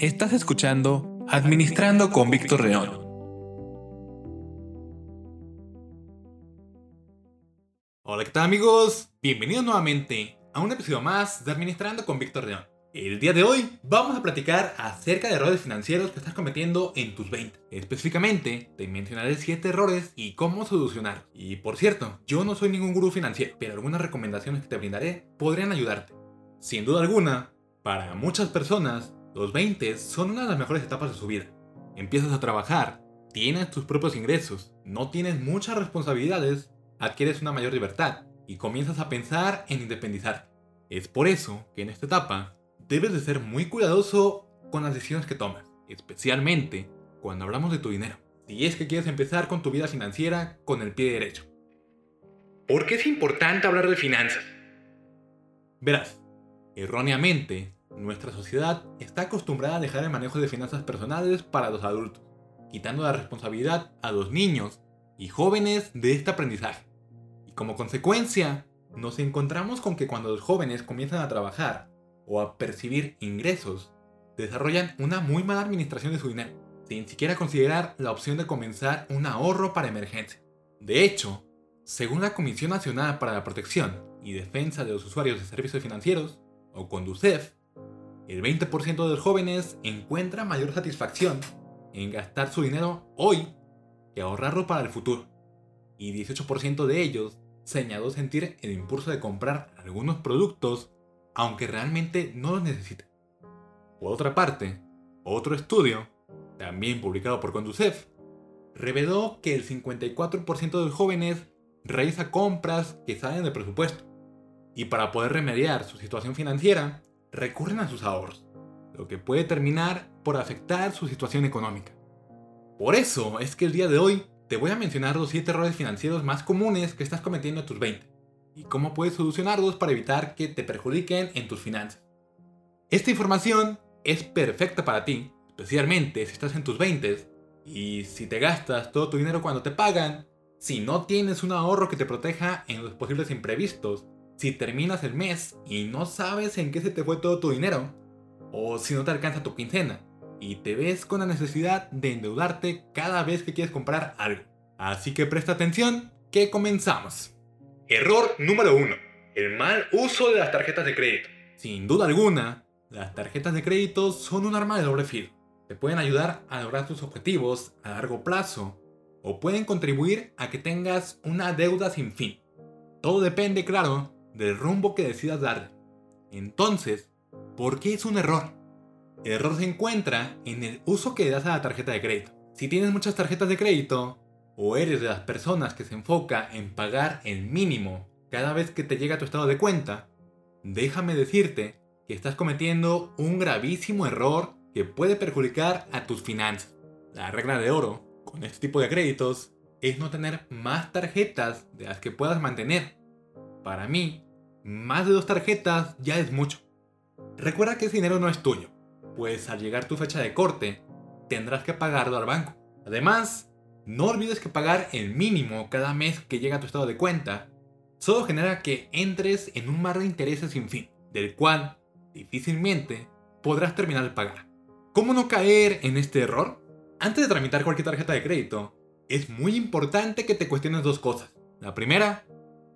Estás escuchando Administrando con Víctor León. Hola, ¿qué tal amigos? Bienvenidos nuevamente a un episodio más de Administrando con Víctor León. El día de hoy vamos a platicar acerca de errores financieros que estás cometiendo en tus 20. Específicamente, te mencionaré 7 errores y cómo solucionar. Y por cierto, yo no soy ningún gurú financiero, pero algunas recomendaciones que te brindaré podrían ayudarte. Sin duda alguna, para muchas personas, los 20 son una de las mejores etapas de su vida. Empiezas a trabajar, tienes tus propios ingresos, no tienes muchas responsabilidades, adquieres una mayor libertad y comienzas a pensar en independizarte. Es por eso que en esta etapa debes de ser muy cuidadoso con las decisiones que tomas, especialmente cuando hablamos de tu dinero. Si es que quieres empezar con tu vida financiera con el pie derecho. ¿Por qué es importante hablar de finanzas? Verás, erróneamente, nuestra sociedad está acostumbrada a dejar el manejo de finanzas personales para los adultos, quitando la responsabilidad a los niños y jóvenes de este aprendizaje. Y como consecuencia, nos encontramos con que cuando los jóvenes comienzan a trabajar o a percibir ingresos, desarrollan una muy mala administración de su dinero, sin siquiera considerar la opción de comenzar un ahorro para emergencia. De hecho, según la Comisión Nacional para la Protección y Defensa de los Usuarios de Servicios Financieros, o CONDUCEF, el 20% de los jóvenes encuentra mayor satisfacción en gastar su dinero hoy que ahorrarlo para el futuro. Y 18% de ellos señaló sentir el impulso de comprar algunos productos aunque realmente no los necesiten. Por otra parte, otro estudio, también publicado por Conducef, reveló que el 54% de los jóvenes realiza compras que salen del presupuesto. Y para poder remediar su situación financiera, recurren a sus ahorros, lo que puede terminar por afectar su situación económica. Por eso es que el día de hoy te voy a mencionar los 7 errores financieros más comunes que estás cometiendo a tus 20 y cómo puedes solucionarlos para evitar que te perjudiquen en tus finanzas. Esta información es perfecta para ti, especialmente si estás en tus 20 y si te gastas todo tu dinero cuando te pagan, si no tienes un ahorro que te proteja en los posibles imprevistos si terminas el mes y no sabes en qué se te fue todo tu dinero, o si no te alcanza tu quincena y te ves con la necesidad de endeudarte cada vez que quieres comprar algo. Así que presta atención, que comenzamos. Error número 1. El mal uso de las tarjetas de crédito. Sin duda alguna, las tarjetas de crédito son un arma de doble filo. Te pueden ayudar a lograr tus objetivos a largo plazo o pueden contribuir a que tengas una deuda sin fin. Todo depende, claro, del rumbo que decidas dar. Entonces, ¿por qué es un error? El error se encuentra en el uso que das a la tarjeta de crédito. Si tienes muchas tarjetas de crédito, o eres de las personas que se enfoca en pagar el mínimo cada vez que te llega tu estado de cuenta, déjame decirte que estás cometiendo un gravísimo error que puede perjudicar a tus finanzas. La regla de oro con este tipo de créditos es no tener más tarjetas de las que puedas mantener para mí, más de dos tarjetas ya es mucho. Recuerda que ese dinero no es tuyo, pues al llegar tu fecha de corte, tendrás que pagarlo al banco. Además, no olvides que pagar el mínimo cada mes que llega a tu estado de cuenta solo genera que entres en un mar de intereses sin fin, del cual difícilmente podrás terminar de pagar. ¿Cómo no caer en este error? Antes de tramitar cualquier tarjeta de crédito, es muy importante que te cuestiones dos cosas. La primera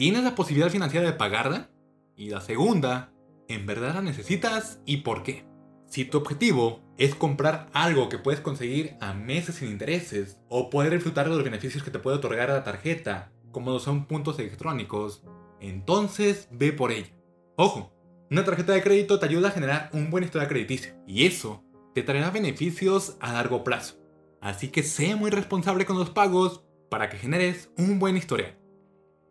¿Tienes la posibilidad financiera de pagarla? Y la segunda, ¿en verdad la necesitas y por qué? Si tu objetivo es comprar algo que puedes conseguir a meses sin intereses o poder disfrutar de los beneficios que te puede otorgar la tarjeta, como son puntos electrónicos, entonces ve por ella. Ojo, una tarjeta de crédito te ayuda a generar un buen historial crediticio y eso te traerá beneficios a largo plazo. Así que sé muy responsable con los pagos para que generes un buen historial.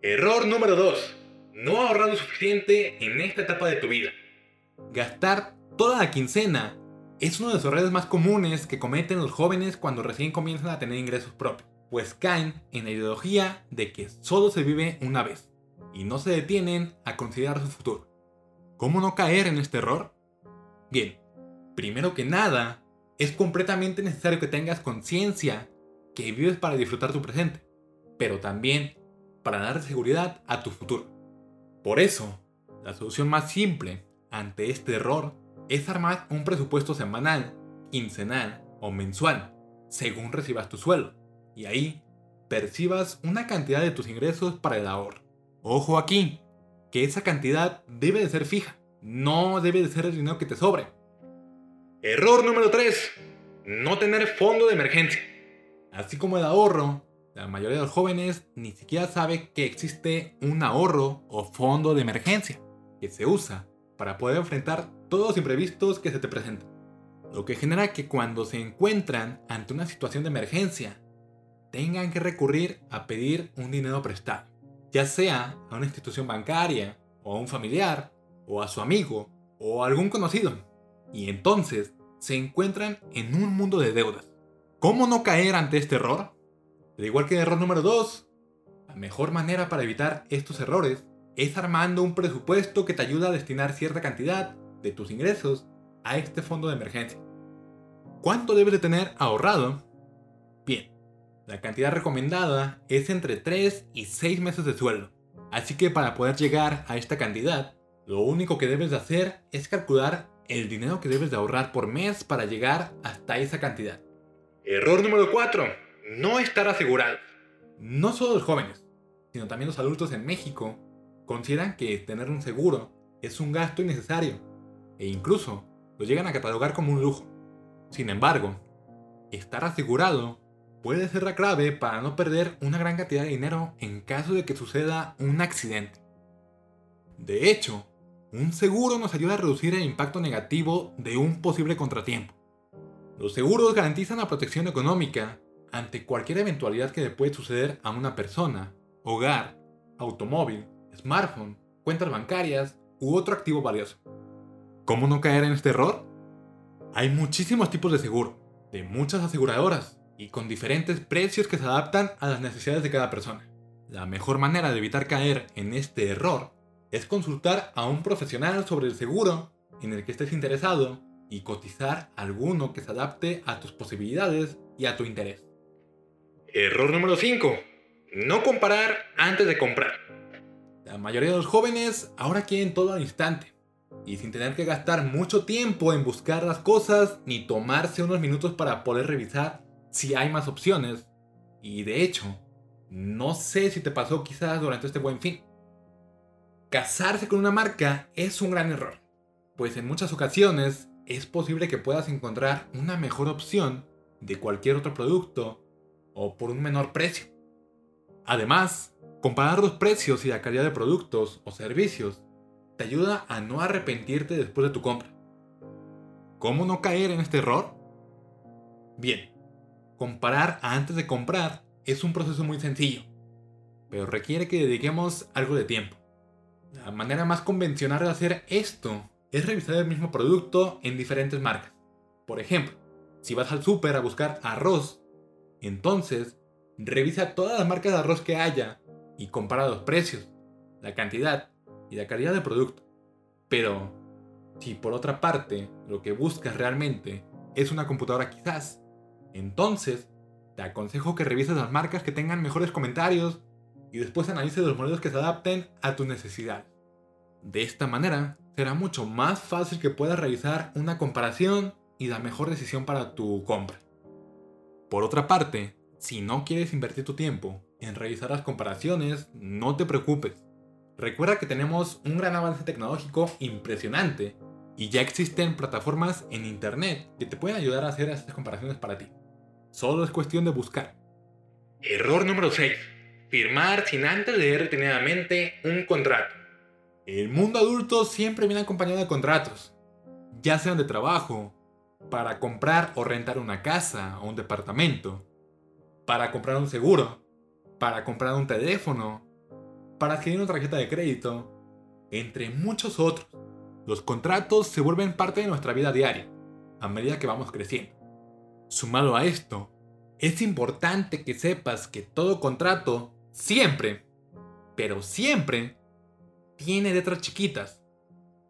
Error número 2. No ahorrar lo suficiente en esta etapa de tu vida. Gastar toda la quincena es uno de los errores más comunes que cometen los jóvenes cuando recién comienzan a tener ingresos propios, pues caen en la ideología de que solo se vive una vez y no se detienen a considerar su futuro. ¿Cómo no caer en este error? Bien, primero que nada, es completamente necesario que tengas conciencia que vives para disfrutar tu presente, pero también para dar seguridad a tu futuro. Por eso, la solución más simple ante este error es armar un presupuesto semanal quincenal o mensual, según recibas tu sueldo. Y ahí percibas una cantidad de tus ingresos para el ahorro. Ojo aquí, que esa cantidad debe de ser fija, no debe de ser el dinero que te sobre. Error número 3. No tener fondo de emergencia. Así como el ahorro, la mayoría de los jóvenes ni siquiera sabe que existe un ahorro o fondo de emergencia que se usa para poder enfrentar todos los imprevistos que se te presentan. Lo que genera que cuando se encuentran ante una situación de emergencia, tengan que recurrir a pedir un dinero prestado, ya sea a una institución bancaria, o a un familiar, o a su amigo, o a algún conocido. Y entonces se encuentran en un mundo de deudas. ¿Cómo no caer ante este error? Al igual que el error número 2, la mejor manera para evitar estos errores es armando un presupuesto que te ayuda a destinar cierta cantidad de tus ingresos a este fondo de emergencia. ¿Cuánto debes de tener ahorrado? Bien, la cantidad recomendada es entre 3 y 6 meses de sueldo. Así que para poder llegar a esta cantidad, lo único que debes de hacer es calcular el dinero que debes de ahorrar por mes para llegar hasta esa cantidad. Error número 4 no estar asegurado. No solo los jóvenes, sino también los adultos en México consideran que tener un seguro es un gasto innecesario e incluso lo llegan a catalogar como un lujo. Sin embargo, estar asegurado puede ser la clave para no perder una gran cantidad de dinero en caso de que suceda un accidente. De hecho, un seguro nos ayuda a reducir el impacto negativo de un posible contratiempo. Los seguros garantizan la protección económica ante cualquier eventualidad que le puede suceder a una persona, hogar, automóvil, smartphone, cuentas bancarias u otro activo valioso. ¿Cómo no caer en este error? Hay muchísimos tipos de seguro, de muchas aseguradoras y con diferentes precios que se adaptan a las necesidades de cada persona. La mejor manera de evitar caer en este error es consultar a un profesional sobre el seguro en el que estés interesado y cotizar alguno que se adapte a tus posibilidades y a tu interés. Error número 5. No comparar antes de comprar. La mayoría de los jóvenes ahora quieren todo al instante. Y sin tener que gastar mucho tiempo en buscar las cosas ni tomarse unos minutos para poder revisar si hay más opciones. Y de hecho, no sé si te pasó quizás durante este buen fin. Casarse con una marca es un gran error, pues en muchas ocasiones es posible que puedas encontrar una mejor opción de cualquier otro producto o por un menor precio. Además, comparar los precios y la calidad de productos o servicios te ayuda a no arrepentirte después de tu compra. ¿Cómo no caer en este error? Bien, comparar antes de comprar es un proceso muy sencillo, pero requiere que dediquemos algo de tiempo. La manera más convencional de hacer esto es revisar el mismo producto en diferentes marcas. Por ejemplo, si vas al súper a buscar arroz entonces, revisa todas las marcas de arroz que haya y compara los precios, la cantidad y la calidad del producto. Pero, si por otra parte lo que buscas realmente es una computadora quizás, entonces te aconsejo que revises las marcas que tengan mejores comentarios y después analices los modelos que se adapten a tu necesidad. De esta manera, será mucho más fácil que puedas realizar una comparación y la mejor decisión para tu compra. Por otra parte, si no quieres invertir tu tiempo en revisar las comparaciones, no te preocupes. Recuerda que tenemos un gran avance tecnológico impresionante y ya existen plataformas en internet que te pueden ayudar a hacer estas comparaciones para ti. Solo es cuestión de buscar. Error número 6. Firmar sin antes leer detenidamente un contrato. El mundo adulto siempre viene acompañado de contratos, ya sean de trabajo, para comprar o rentar una casa o un departamento, para comprar un seguro, para comprar un teléfono, para adquirir una tarjeta de crédito, entre muchos otros. Los contratos se vuelven parte de nuestra vida diaria, a medida que vamos creciendo. Sumado a esto, es importante que sepas que todo contrato siempre, pero siempre, tiene letras chiquitas.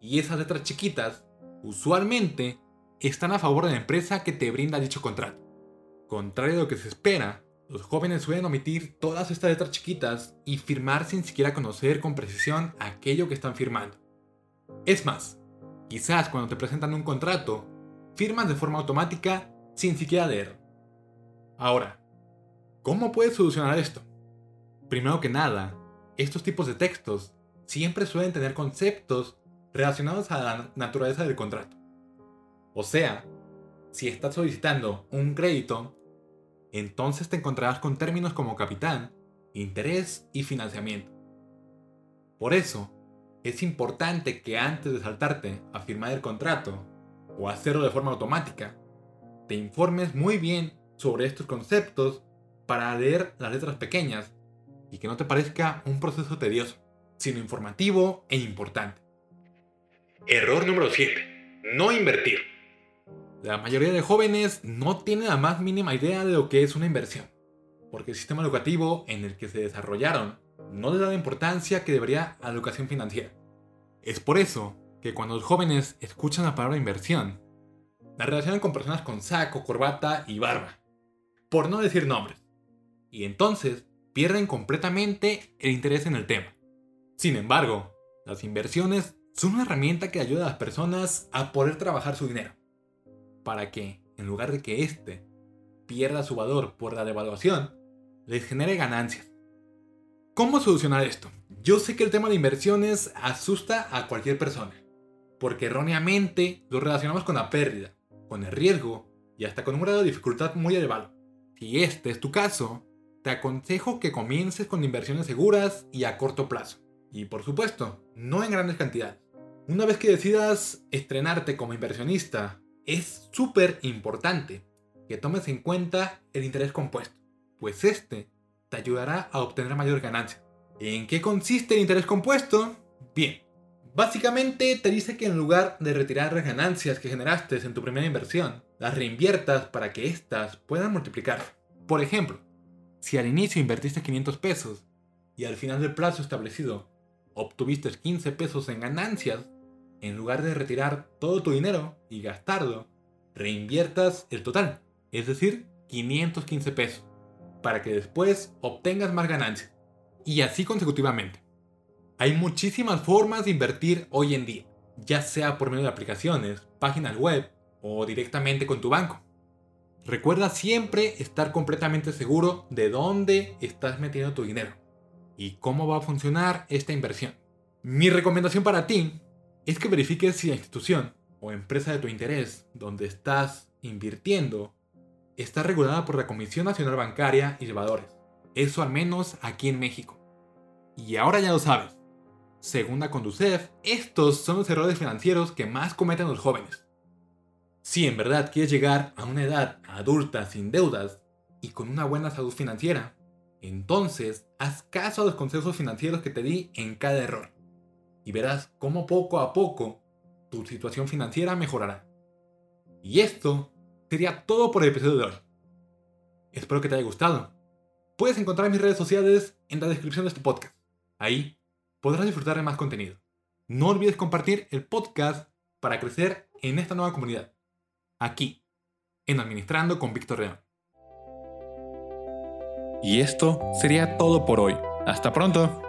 Y esas letras chiquitas, usualmente, están a favor de la empresa que te brinda dicho contrato. Contrario a lo que se espera, los jóvenes suelen omitir todas estas letras chiquitas y firmar sin siquiera conocer con precisión aquello que están firmando. Es más, quizás cuando te presentan un contrato, firmas de forma automática sin siquiera leer. Ahora, ¿cómo puedes solucionar esto? Primero que nada, estos tipos de textos siempre suelen tener conceptos relacionados a la naturaleza del contrato. O sea, si estás solicitando un crédito, entonces te encontrarás con términos como capital, interés y financiamiento. Por eso, es importante que antes de saltarte a firmar el contrato o hacerlo de forma automática, te informes muy bien sobre estos conceptos para leer las letras pequeñas y que no te parezca un proceso tedioso, sino informativo e importante. Error número 7. No invertir. La mayoría de jóvenes no tienen la más mínima idea de lo que es una inversión, porque el sistema educativo en el que se desarrollaron no les da la importancia que debería a la educación financiera. Es por eso que cuando los jóvenes escuchan la palabra inversión, la relacionan con personas con saco, corbata y barba, por no decir nombres. Y entonces pierden completamente el interés en el tema. Sin embargo, las inversiones son una herramienta que ayuda a las personas a poder trabajar su dinero, para que, en lugar de que éste pierda su valor por la devaluación, les genere ganancias. ¿Cómo solucionar esto? Yo sé que el tema de inversiones asusta a cualquier persona, porque erróneamente lo relacionamos con la pérdida, con el riesgo y hasta con un grado de dificultad muy elevado. Si este es tu caso, te aconsejo que comiences con inversiones seguras y a corto plazo. Y por supuesto, no en grandes cantidades. Una vez que decidas estrenarte como inversionista, es súper importante que tomes en cuenta el interés compuesto, pues este te ayudará a obtener mayor ganancia. ¿En qué consiste el interés compuesto? Bien, básicamente te dice que en lugar de retirar las ganancias que generaste en tu primera inversión, las reinviertas para que éstas puedan multiplicarse. Por ejemplo, si al inicio invertiste 500 pesos y al final del plazo establecido obtuviste 15 pesos en ganancias, en lugar de retirar todo tu dinero y gastarlo, reinviertas el total, es decir, 515 pesos para que después obtengas más ganancias. Y así consecutivamente. Hay muchísimas formas de invertir hoy en día, ya sea por medio de aplicaciones, páginas web o directamente con tu banco. Recuerda siempre estar completamente seguro de dónde estás metiendo tu dinero y cómo va a funcionar esta inversión. Mi recomendación para ti es que verifiques si la institución o empresa de tu interés donde estás invirtiendo está regulada por la Comisión Nacional Bancaria y de Valores. Eso al menos aquí en México. Y ahora ya lo sabes. Según la Conducef, estos son los errores financieros que más cometen los jóvenes. Si en verdad quieres llegar a una edad adulta sin deudas y con una buena salud financiera, entonces haz caso a los consejos financieros que te di en cada error. Y verás cómo poco a poco tu situación financiera mejorará. Y esto sería todo por el episodio de hoy. Espero que te haya gustado. Puedes encontrar mis redes sociales en la descripción de este podcast. Ahí podrás disfrutar de más contenido. No olvides compartir el podcast para crecer en esta nueva comunidad. Aquí, en Administrando con Víctor León. Y esto sería todo por hoy. Hasta pronto.